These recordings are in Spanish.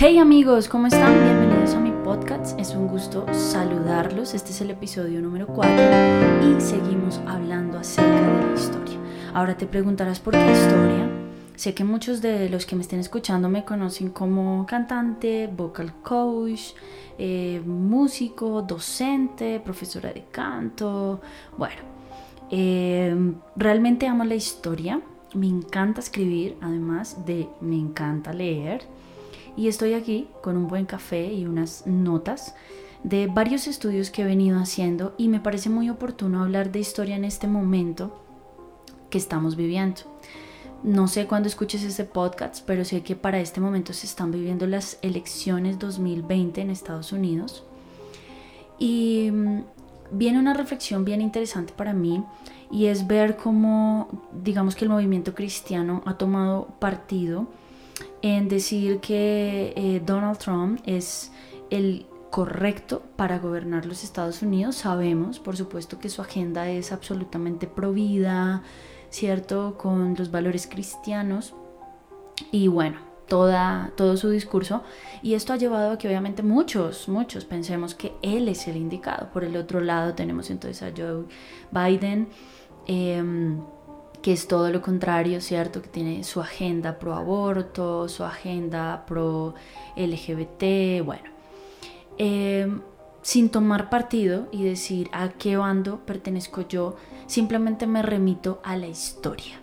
Hey amigos, ¿cómo están? Bienvenidos a mi podcast. Es un gusto saludarlos. Este es el episodio número 4 y seguimos hablando acerca de la historia. Ahora te preguntarás por qué historia. Sé que muchos de los que me estén escuchando me conocen como cantante, vocal coach, eh, músico, docente, profesora de canto. Bueno, eh, realmente amo la historia. Me encanta escribir, además de me encanta leer. Y estoy aquí con un buen café y unas notas de varios estudios que he venido haciendo y me parece muy oportuno hablar de historia en este momento que estamos viviendo. No sé cuándo escuches este podcast, pero sé que para este momento se están viviendo las elecciones 2020 en Estados Unidos. Y mm, viene una reflexión bien interesante para mí y es ver cómo, digamos que el movimiento cristiano ha tomado partido en decir que eh, Donald Trump es el correcto para gobernar los Estados Unidos. Sabemos, por supuesto, que su agenda es absolutamente provida, ¿cierto? Con los valores cristianos. Y bueno, toda, todo su discurso. Y esto ha llevado a que obviamente muchos, muchos pensemos que él es el indicado. Por el otro lado tenemos entonces a Joe Biden, em, que es todo lo contrario, ¿cierto? Que tiene su agenda pro aborto, su agenda pro LGBT, bueno. Em, sin tomar partido y decir a qué bando pertenezco yo, simplemente me remito a la historia.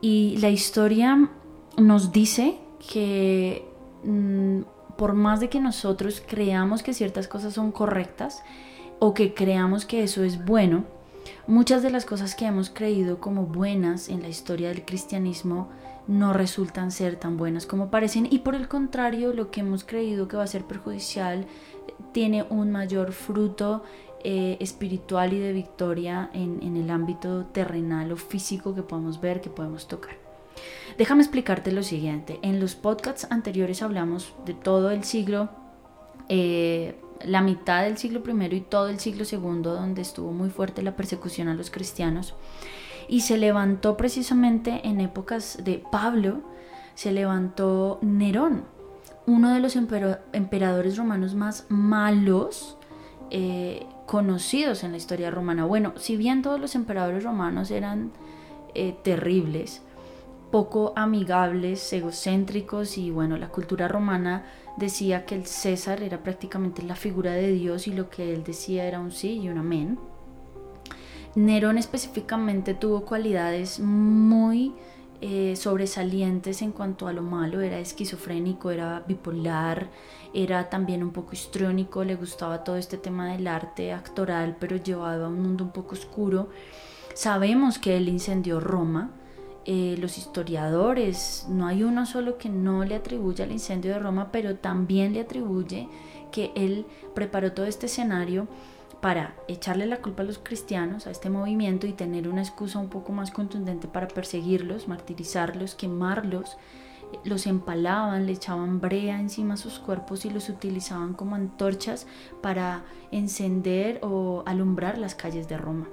Y la historia nos dice que mm, por más de que nosotros creamos que ciertas cosas son correctas o que creamos que eso es bueno, muchas de las cosas que hemos creído como buenas en la historia del cristianismo no resultan ser tan buenas como parecen y por el contrario lo que hemos creído que va a ser perjudicial tiene un mayor fruto eh, espiritual y de victoria en, en el ámbito terrenal o físico que podemos ver, que podemos tocar. Déjame explicarte lo siguiente. En los podcasts anteriores hablamos de todo el siglo, eh, la mitad del siglo I y todo el siglo II, donde estuvo muy fuerte la persecución a los cristianos. Y se levantó precisamente en épocas de Pablo, se levantó Nerón, uno de los emperadores romanos más malos eh, conocidos en la historia romana. Bueno, si bien todos los emperadores romanos eran eh, terribles, poco amigables, egocéntricos y bueno, la cultura romana decía que el César era prácticamente la figura de Dios y lo que él decía era un sí y un amén. Nerón específicamente tuvo cualidades muy eh, sobresalientes en cuanto a lo malo, era esquizofrénico, era bipolar, era también un poco histriónico, le gustaba todo este tema del arte actoral, pero llevado a un mundo un poco oscuro. Sabemos que él incendió Roma, eh, los historiadores, no hay uno solo que no le atribuye al incendio de Roma, pero también le atribuye que él preparó todo este escenario para echarle la culpa a los cristianos, a este movimiento y tener una excusa un poco más contundente para perseguirlos, martirizarlos, quemarlos, los empalaban, le echaban brea encima a sus cuerpos y los utilizaban como antorchas para encender o alumbrar las calles de Roma.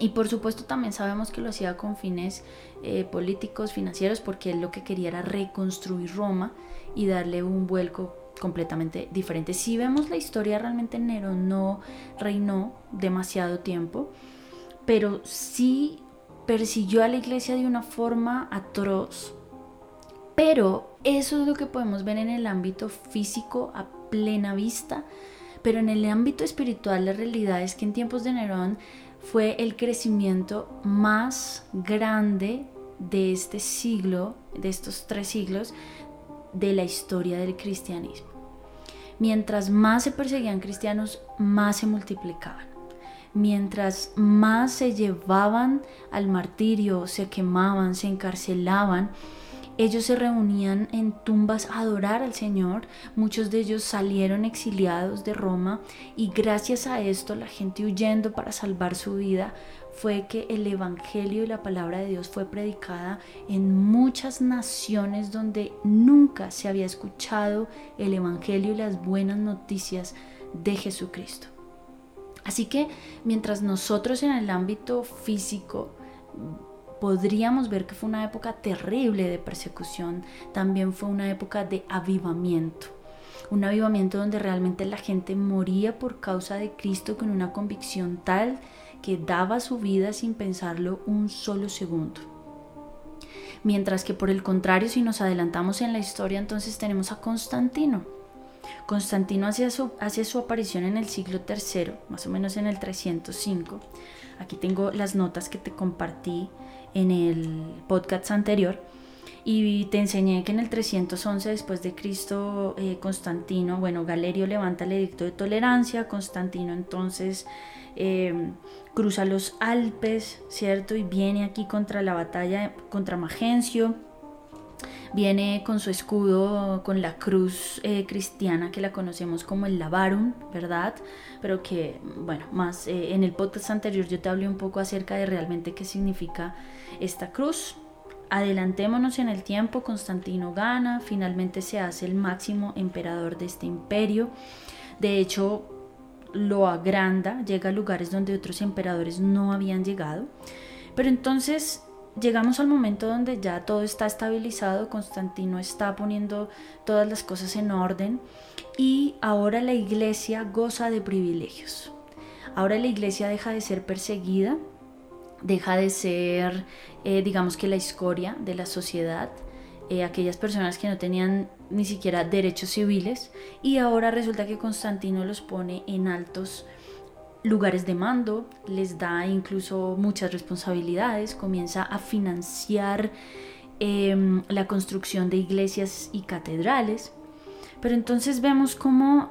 Y por supuesto también sabemos que lo hacía con fines eh, políticos, financieros, porque él lo que quería era reconstruir Roma y darle un vuelco completamente diferente. Si vemos la historia, realmente Nero no reinó demasiado tiempo, pero sí persiguió a la iglesia de una forma atroz. Pero eso es lo que podemos ver en el ámbito físico a plena vista. Pero en el ámbito espiritual la realidad es que en tiempos de Nerón fue el crecimiento más grande de este siglo, de estos tres siglos, de la historia del cristianismo. Mientras más se perseguían cristianos, más se multiplicaban. Mientras más se llevaban al martirio, se quemaban, se encarcelaban, ellos se reunían en tumbas a adorar al Señor, muchos de ellos salieron exiliados de Roma y gracias a esto la gente huyendo para salvar su vida fue que el Evangelio y la palabra de Dios fue predicada en muchas naciones donde nunca se había escuchado el Evangelio y las buenas noticias de Jesucristo. Así que mientras nosotros en el ámbito físico podríamos ver que fue una época terrible de persecución, también fue una época de avivamiento. Un avivamiento donde realmente la gente moría por causa de Cristo con una convicción tal que daba su vida sin pensarlo un solo segundo. Mientras que por el contrario, si nos adelantamos en la historia, entonces tenemos a Constantino. Constantino hace su, hace su aparición en el siglo III, más o menos en el 305. Aquí tengo las notas que te compartí en el podcast anterior. Y te enseñé que en el 311 después de Cristo, eh, Constantino, bueno, Galerio levanta el edicto de tolerancia, Constantino entonces eh, cruza los Alpes, ¿cierto? Y viene aquí contra la batalla contra Magencio. Viene con su escudo, con la cruz eh, cristiana que la conocemos como el Lavarum, ¿verdad? Pero que, bueno, más eh, en el podcast anterior yo te hablé un poco acerca de realmente qué significa esta cruz. Adelantémonos en el tiempo, Constantino gana, finalmente se hace el máximo emperador de este imperio. De hecho, lo agranda, llega a lugares donde otros emperadores no habían llegado. Pero entonces llegamos al momento donde ya todo está estabilizado, Constantino está poniendo todas las cosas en orden y ahora la iglesia goza de privilegios. Ahora la iglesia deja de ser perseguida, deja de ser, eh, digamos que la escoria de la sociedad, eh, aquellas personas que no tenían ni siquiera derechos civiles y ahora resulta que Constantino los pone en altos lugares de mando, les da incluso muchas responsabilidades, comienza a financiar em, la construcción de iglesias y catedrales. Pero entonces vemos cómo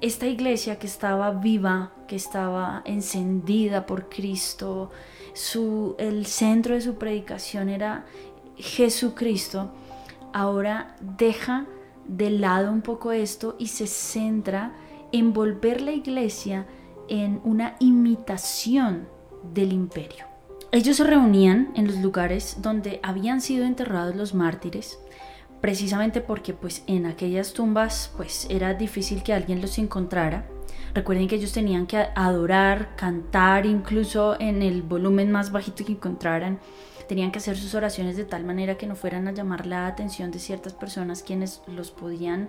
esta iglesia que estaba viva, que estaba encendida por Cristo, su, el centro de su predicación era Jesucristo, ahora deja de lado un poco esto y se centra en volver la iglesia en una imitación del imperio. Ellos se reunían en los lugares donde habían sido enterrados los mártires, precisamente porque pues en aquellas tumbas pues era difícil que alguien los encontrara. Recuerden que ellos tenían que adorar, cantar, incluso en el volumen más bajito que encontraran tenían que hacer sus oraciones de tal manera que no fueran a llamar la atención de ciertas personas quienes los podían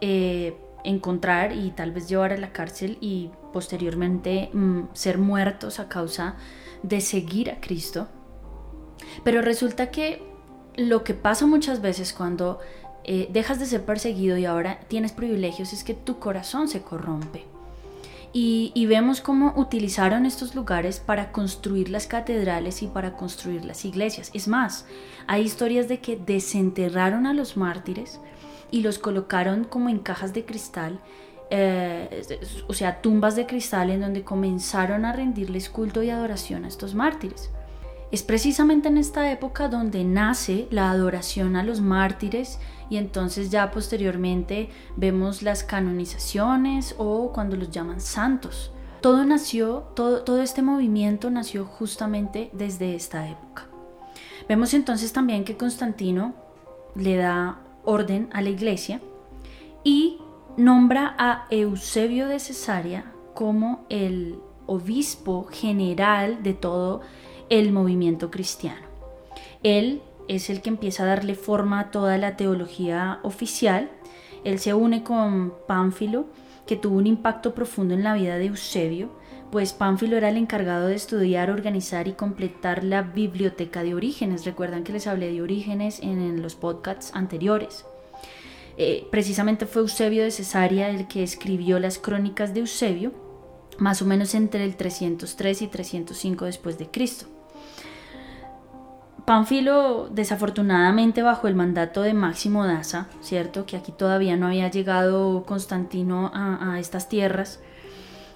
eh, encontrar y tal vez llevar a la cárcel y posteriormente mm, ser muertos a causa de seguir a Cristo. Pero resulta que lo que pasa muchas veces cuando eh, dejas de ser perseguido y ahora tienes privilegios es que tu corazón se corrompe. Y, vemos cómo utilizaron estos lugares para construir las catedrales y para construir las iglesias. Es más, hay historias de que desenterraron a los mártires y los colocaron como en cajas de cristal, eh, o sea, tumbas de cristal en donde comenzaron a rendirles culto y adoración a estos mártires. Es precisamente en esta época donde nace la adoración a los mártires y entonces ya posteriormente vemos las canonizaciones o cuando los llaman santos. Todo nació, todo, todo este movimiento nació justamente desde esta época. Vemos entonces también que Constantino le da orden a la iglesia y nombra a Eusebio de Cesarea como el obispo general de todo el movimiento cristiano. Él es el que empieza a darle forma a toda la teología oficial. Él se une con Pánfilo, que tuvo un impacto profundo en la vida de Eusebio, pues Pánfilo era el encargado de estudiar, organizar y completar la biblioteca de Orígenes. Recuerdan que les hablé de Orígenes en, los podcasts anteriores. Eh, precisamente fue Eusebio de Cesarea el que escribió las crónicas de Eusebio, más o menos entre el 303 y 305 después de Cristo. Pánfilo, desafortunadamente bajo el mandato de Máximo Daza, ¿cierto? Que aquí todavía no había llegado Constantino a, estas tierras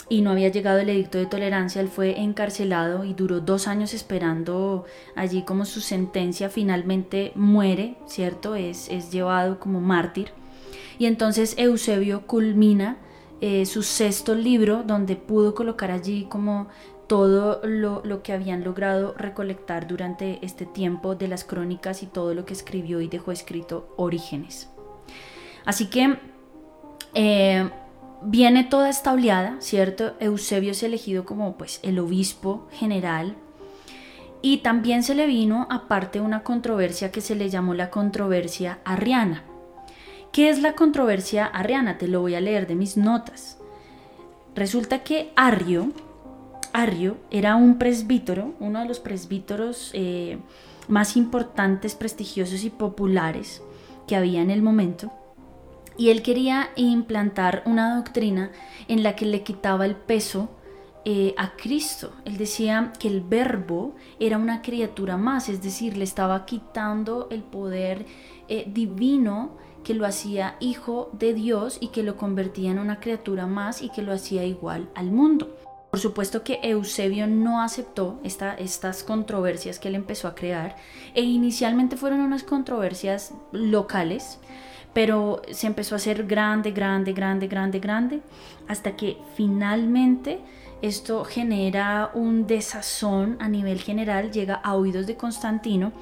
y no había llegado el edicto de tolerancia, él fue encarcelado y duró dos años esperando allí como su sentencia, finalmente muere, ¿cierto? Es, es llevado como mártir. Y entonces Eusebio culmina eh, su sexto libro, donde pudo colocar allí como todo lo, que habían logrado recolectar durante este tiempo de las crónicas y todo lo que escribió y dejó escrito Orígenes. Así que eh, viene toda esta oleada, ¿cierto? Eusebio es elegido como pues el obispo general Y también se le vino aparte una controversia que se le llamó la controversia arriana. ¿Qué es la controversia arriana? Te lo voy a leer de mis notas. Resulta que Arrio, era un presbítero, uno de los presbíteros eh, más importantes, prestigiosos y populares que había en el momento. Y él quería implantar una doctrina en la que le quitaba el peso eh, a Cristo. Él decía que el verbo era una criatura más, es decir, le estaba quitando el poder eh, divino que lo hacía hijo de Dios y que lo convertía en una criatura más y que lo hacía igual al mundo. Por supuesto que Eusebio no aceptó estas controversias que él empezó a crear e inicialmente fueron unas controversias locales, pero se empezó a hacer grande, grande, grande, grande, grande, hasta que finalmente esto genera un desazón a nivel general, llega a oídos de Constantino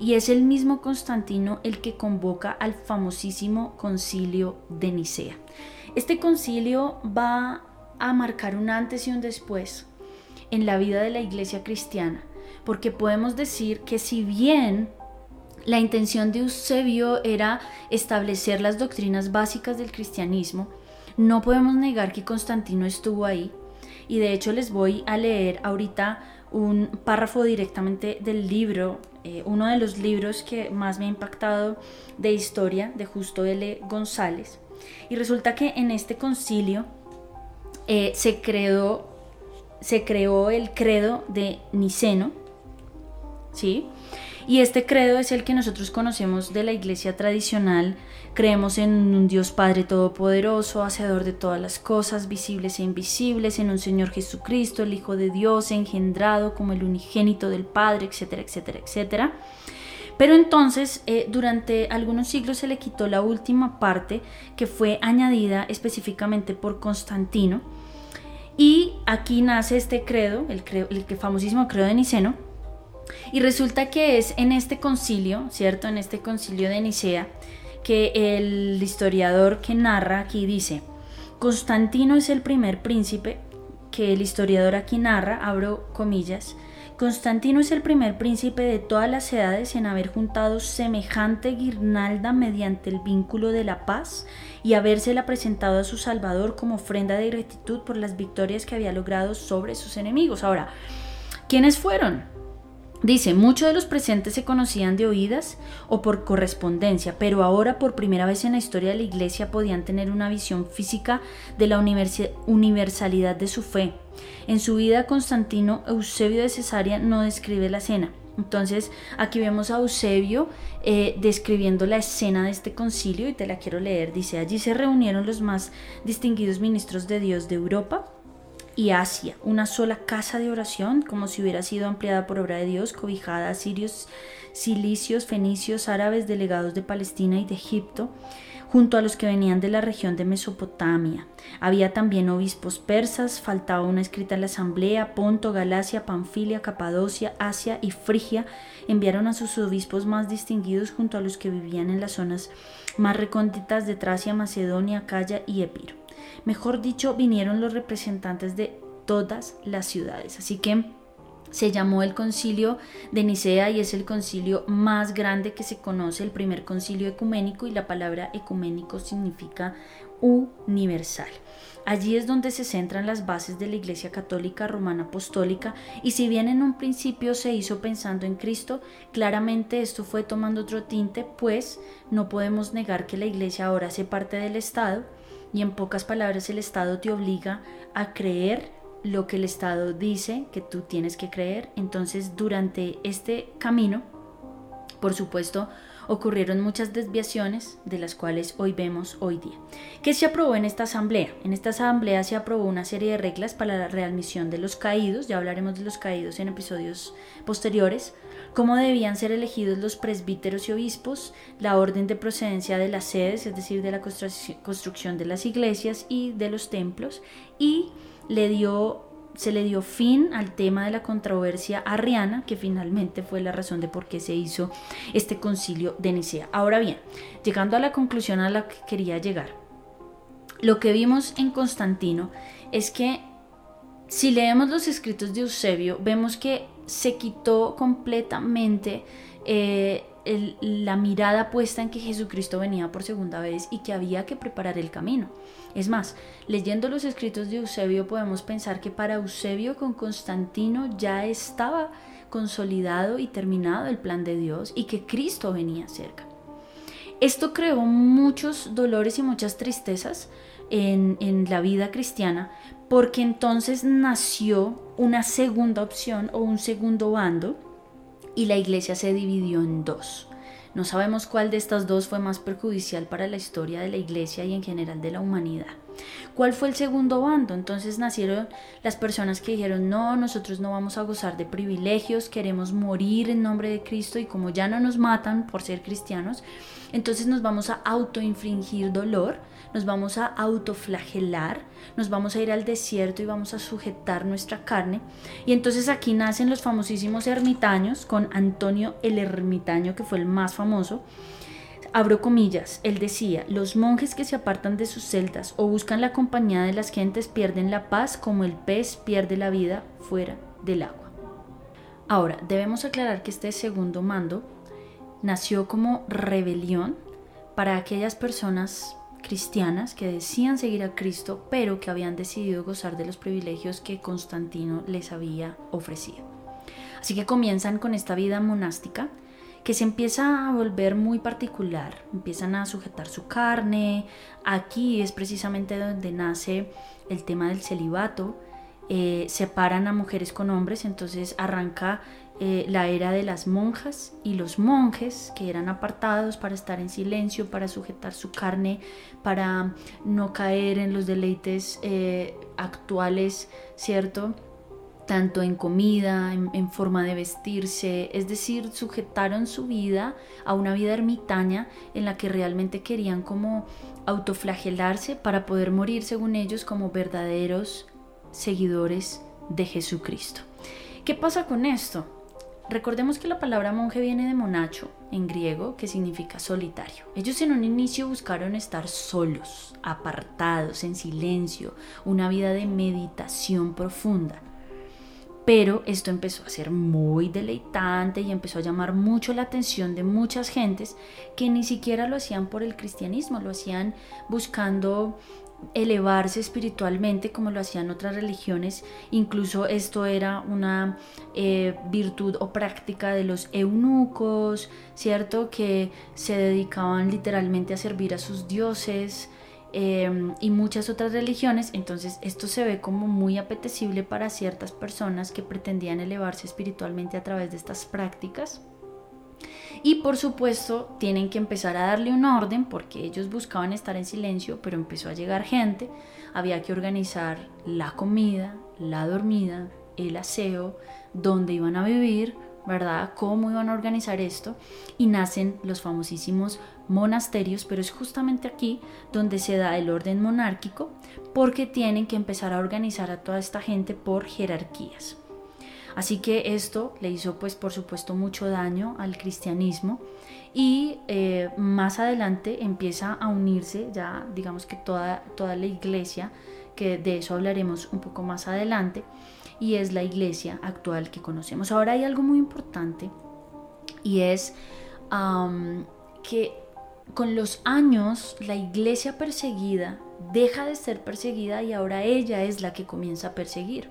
y es el mismo Constantino el que convoca al famosísimo concilio de Nicea. Este concilio va a marcar un antes y un después en la vida de la iglesia cristiana, porque podemos decir que si bien la intención de Eusebio era establecer las doctrinas básicas del cristianismo, no podemos negar que Constantino estuvo ahí y de hecho les voy a leer ahorita un párrafo directamente del libro, eh, uno de los libros que más me ha impactado de historia de Justo L. González. Y resulta que en este concilio eh, se, creó, se creó el credo de Niceno, ¿sí? Y este credo es el que nosotros conocemos de la iglesia tradicional. Creemos en un Dios Padre Todopoderoso, hacedor de todas las cosas, visibles e invisibles, en un Señor Jesucristo, el Hijo de Dios, engendrado como el unigénito del Padre, etcétera, etcétera, etcétera. Pero entonces, eh, durante algunos siglos se le quitó la última parte que fue añadida específicamente por Constantino. Y aquí nace este credo, el, credo, el famosísimo credo de Niceno, y resulta que es en este concilio, ¿cierto? En este concilio de Nicea, que el historiador que narra aquí dice, Constantino es el primer príncipe, que el historiador aquí narra, abro comillas, Constantino es el primer príncipe de todas las edades en haber juntado semejante guirnalda mediante el vínculo de la paz y habérsela presentado a su Salvador como ofrenda de gratitud por las victorias que había logrado sobre sus enemigos. Ahora, ¿quiénes fueron? Dice, muchos de los presentes se conocían de oídas o por correspondencia, pero ahora por primera vez en la historia de la Iglesia podían tener una visión física de la universalidad de su fe. En su vida, Constantino Eusebio de Cesarea no describe la cena. Entonces, aquí vemos a Eusebio eh, describiendo la escena de este concilio y te la quiero leer. Dice, allí se reunieron los más distinguidos ministros de Dios de Europa y Asia, una sola casa de oración, como si hubiera sido ampliada por obra de Dios, cobijada a sirios, cilicios, fenicios, árabes, delegados de Palestina y de Egipto, junto a los que venían de la región de Mesopotamia. Había también obispos persas, faltaba una escrita en la asamblea, Ponto, Galacia, Panfilia, Capadocia, Asia y Frigia enviaron a sus obispos más distinguidos junto a los que vivían en las zonas más recónditas de Tracia, Macedonia, Calla y Epiro. Mejor dicho, vinieron los representantes de todas las ciudades. Así que se llamó el concilio de Nicea y es el concilio más grande que se conoce, el primer concilio ecuménico y la palabra ecuménico significa universal. Allí es donde se centran las bases de la Iglesia Católica Romana Apostólica y si bien en un principio se hizo pensando en Cristo, claramente esto fue tomando otro tinte, pues no podemos negar que la Iglesia ahora hace parte del Estado y en pocas palabras el Estado te obliga a creer lo que el Estado dice que tú tienes que creer. Entonces durante este camino, por supuesto, ocurrieron muchas desviaciones de las cuales hoy vemos hoy día. ¿Qué se aprobó en esta asamblea? En esta asamblea se aprobó una serie de reglas para la readmisión de los caídos, ya hablaremos de los caídos en episodios posteriores, cómo debían ser elegidos los presbíteros y obispos, la orden de procedencia de las sedes, es decir, de la construcción de las iglesias y de los templos, y le dio, se le dio fin al tema de la controversia arriana, que finalmente fue la razón de por qué se hizo este concilio de Nicea. Ahora bien, llegando a la conclusión a la que quería llegar, lo que vimos en Constantino es que si leemos los escritos de Eusebio, vemos que se quitó completamente eh, la mirada puesta en que Jesucristo venía por segunda vez y que había que preparar el camino. Es más, leyendo los escritos de Eusebio podemos pensar que para Eusebio con Constantino ya estaba consolidado y terminado el plan de Dios y que Cristo venía cerca. Esto creó muchos dolores y muchas tristezas en, en la vida cristiana porque entonces nació una segunda opción o un segundo bando y la iglesia se dividió en dos. No sabemos cuál de estas dos fue más perjudicial para la historia de la iglesia y en general de la humanidad. ¿Cuál fue el segundo bando? Entonces nacieron las personas que dijeron, no, nosotros no vamos a gozar de privilegios, queremos morir en nombre de Cristo y como ya no nos matan por ser cristianos, entonces nos vamos a autoinfringir dolor nos vamos a autoflagelar, nos vamos a ir al desierto y vamos a sujetar nuestra carne. Y entonces aquí nacen los famosísimos ermitaños, con Antonio el ermitaño, que fue el más famoso. Abro comillas, él decía, los monjes que se apartan de sus celdas o buscan la compañía de las gentes pierden la paz como el pez pierde la vida fuera del agua. Ahora, debemos aclarar que este segundo mando nació como rebelión para aquellas personas cristianas que decían seguir a Cristo, pero que habían decidido gozar de los privilegios que Constantino les había ofrecido. Así que comienzan con esta vida monástica que se empieza a volver muy particular, empiezan a sujetar su carne, aquí es precisamente donde nace el tema del celibato, eh, separan a mujeres con hombres, entonces arranca eh, la era de las monjas y los monjes que eran apartados para estar en silencio, para sujetar su carne, para no caer en los deleites eh, actuales, ¿cierto? Tanto en comida, en, forma de vestirse, es decir, sujetaron su vida a una vida ermitaña en la que realmente querían como autoflagelarse para poder morir, según ellos, como verdaderos seguidores de Jesucristo. ¿Qué pasa con esto? Recordemos que la palabra monje viene de monacho, en griego, que significa solitario. Ellos en un inicio buscaron estar solos, apartados, en silencio, una vida de meditación profunda. Pero esto empezó a ser muy deleitante y empezó a llamar mucho la atención de muchas gentes que ni siquiera lo hacían por el cristianismo, lo hacían buscando elevarse espiritualmente como lo hacían otras religiones. Incluso esto era una eh, virtud o práctica de los eunucos, ¿cierto? Que se dedicaban literalmente a servir a sus dioses. Em, y muchas otras religiones, entonces esto se ve como muy apetecible para ciertas personas que pretendían elevarse espiritualmente a través de estas prácticas. Y por supuesto tienen que empezar a darle un orden porque ellos buscaban estar en silencio, pero empezó a llegar gente, había que organizar la comida, la dormida, el aseo, dónde iban a vivir, ¿verdad? ¿Cómo iban a organizar esto? Y nacen los famosísimos monasterios, pero es justamente aquí donde se da el orden monárquico porque tienen que empezar a organizar a toda esta gente por jerarquías. Así que esto le hizo pues por supuesto mucho daño al cristianismo y eh, más adelante empieza a unirse ya digamos que toda, toda la iglesia, que de eso hablaremos un poco más adelante, y es la iglesia actual que conocemos. Ahora hay algo muy importante y es que con los años la iglesia perseguida deja de ser perseguida y ahora ella es la que comienza a perseguir.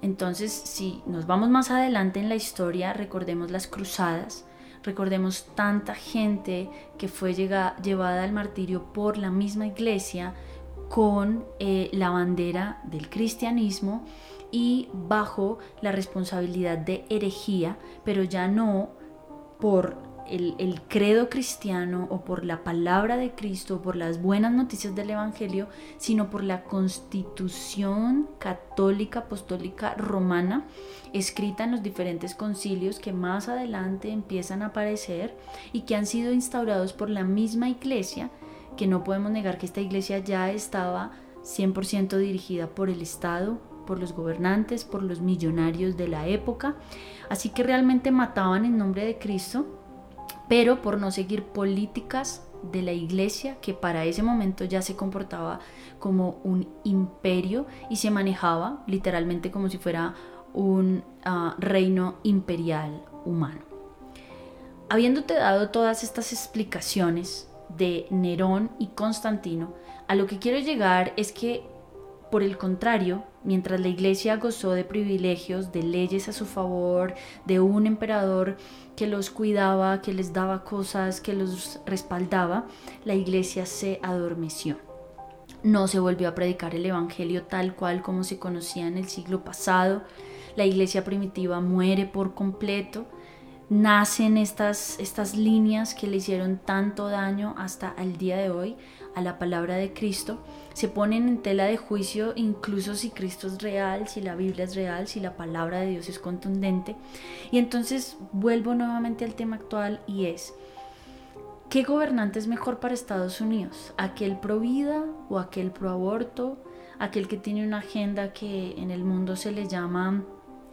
Entonces, si nos vamos más adelante en la historia, recordemos las cruzadas, recordemos tanta gente que fue llevada al martirio por la misma iglesia con eh, la bandera del cristianismo y bajo la responsabilidad de herejía, pero ya no por el, credo cristiano o por la palabra de Cristo, o por las buenas noticias del Evangelio, sino por la constitución católica apostólica romana escrita en los diferentes concilios que más adelante empiezan a aparecer y que han sido instaurados por la misma iglesia, que no podemos negar que esta iglesia ya estaba 100% dirigida por el Estado, por los gobernantes, por los millonarios de la época, así que realmente mataban en nombre de Cristo pero por no seguir políticas de la iglesia que para ese momento ya se comportaba como un imperio y se manejaba literalmente como si fuera un ah, reino imperial humano. Habiéndote dado todas estas explicaciones de Nerón y Constantino, a lo que quiero llegar es que, por el contrario, mientras la iglesia gozó de privilegios, de leyes a su favor, de un emperador que los cuidaba, que les daba cosas, que los respaldaba, la iglesia se adormeció. No se volvió a predicar el Evangelio tal cual como se conocía en el siglo pasado. La iglesia primitiva muere por completo nacen estas, estas líneas que le hicieron tanto daño hasta el día de hoy a la palabra de Cristo, se ponen en tela de juicio incluso si Cristo es real, si la Biblia es real, si la palabra de Dios es contundente. Y entonces vuelvo nuevamente al tema actual y es, ¿qué gobernante es mejor para Estados Unidos? ¿Aquel pro vida o aquel pro aborto? ¿Aquel que tiene una agenda que en el mundo se le llama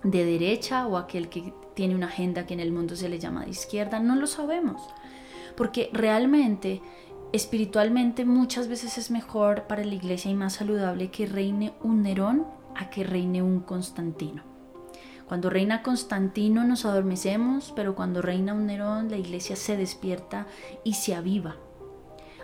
de derecha o aquel que tiene una agenda que en el mundo se le llama de izquierda, no lo sabemos. Porque realmente, espiritualmente, muchas veces es mejor para la iglesia y más saludable que reine un Nerón a que reine un Constantino. Cuando reina Constantino nos adormecemos, pero cuando reina un Nerón la iglesia se despierta y se aviva.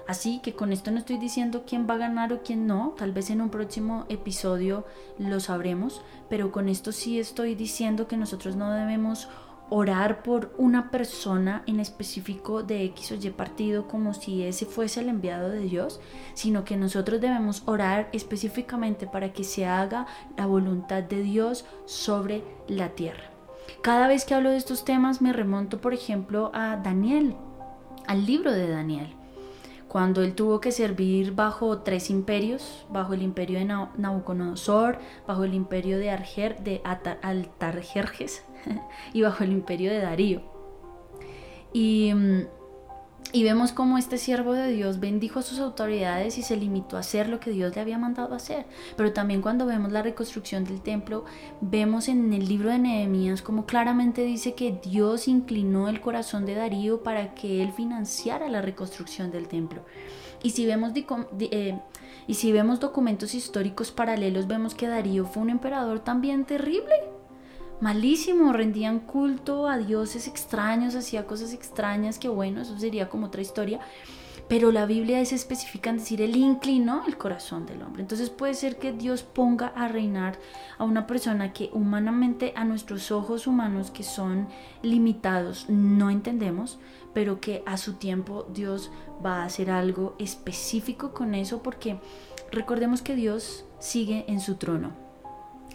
Así que con esto no estoy diciendo quién va a ganar o quién no, tal vez en un próximo episodio lo sabremos, pero con esto sí estoy diciendo que nosotros no debemos orar por una persona en específico de X o Y partido como si ese fuese el enviado de Dios, sino que nosotros debemos orar específicamente para que se haga la voluntad de Dios sobre la tierra. Cada vez que hablo de estos temas me remonto, por ejemplo, a Daniel, al libro de Daniel cuando él tuvo que servir bajo tres imperios, bajo el imperio de Nabucodonosor, bajo el imperio de, Arger, de Altarjerjes y bajo el imperio de Darío. Y mm, y vemos cómo este siervo de Dios bendijo a sus autoridades y se limitó a hacer lo que Dios le había mandado hacer. Pero también cuando vemos la reconstrucción del templo, vemos en el libro de Nehemías como claramente dice que Dios inclinó el corazón de Darío para que él financiara la reconstrucción del templo. Y si vemos, eh, y si vemos documentos históricos paralelos, vemos que Darío fue un emperador también terrible malísimo, rendían culto a dioses extraños, hacía cosas extrañas, que bueno, eso sería como otra historia. Pero la Biblia es específica en decir, él inclinó el corazón del hombre. Entonces puede ser que Dios ponga a reinar a una persona que humanamente a nuestros ojos humanos que son limitados no entendemos, pero que a su tiempo Dios va a hacer algo específico con eso porque recordemos que Dios sigue en su trono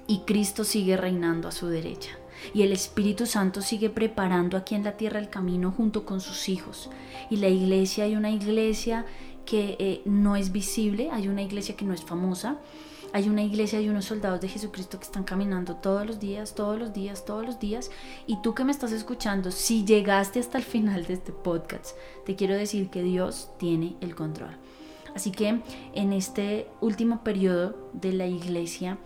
y Cristo sigue reinando a su derecha. Y el Espíritu Santo sigue preparando aquí en la tierra el camino junto con sus hijos. Y la iglesia, hay una iglesia que eh, no es visible, hay una iglesia que no es famosa, hay una iglesia y unos soldados de Jesucristo que están caminando todos los días, todos los días, todos los días. Y tú que me estás escuchando, si llegaste hasta el final de este podcast, te quiero decir que Dios tiene el control. Así que en este último periodo de la iglesia,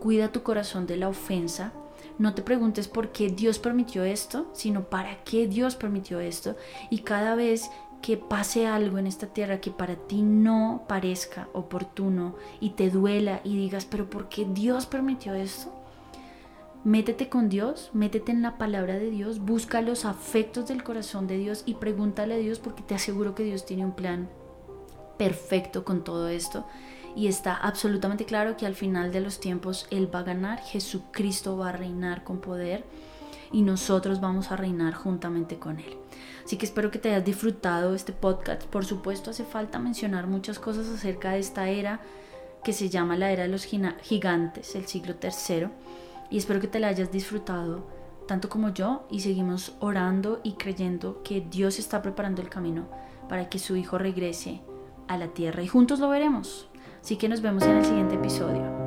Cuida tu corazón de la ofensa. No te preguntes por qué Dios permitió esto, sino para qué Dios permitió esto. Y cada vez que pase algo en esta tierra que para ti no parezca oportuno y te duela y digas, pero ¿por qué Dios permitió esto? Métete con Dios, métete en la palabra de Dios, busca los afectos del corazón de Dios y pregúntale a Dios porque te aseguro que Dios tiene un plan perfecto con todo esto y está absolutamente claro que al final de los tiempos Él va a ganar, Jesucristo va a reinar con poder y nosotros vamos a reinar juntamente con Él. Así que espero que te hayas disfrutado este podcast. Por supuesto hace falta mencionar muchas cosas acerca de esta era que se llama la era de los gigantes, el siglo tercero, y espero que te la hayas disfrutado tanto como yo y seguimos orando y creyendo que Dios está preparando el camino para que su Hijo regrese a la tierra y juntos lo veremos. Así que nos vemos en el siguiente episodio.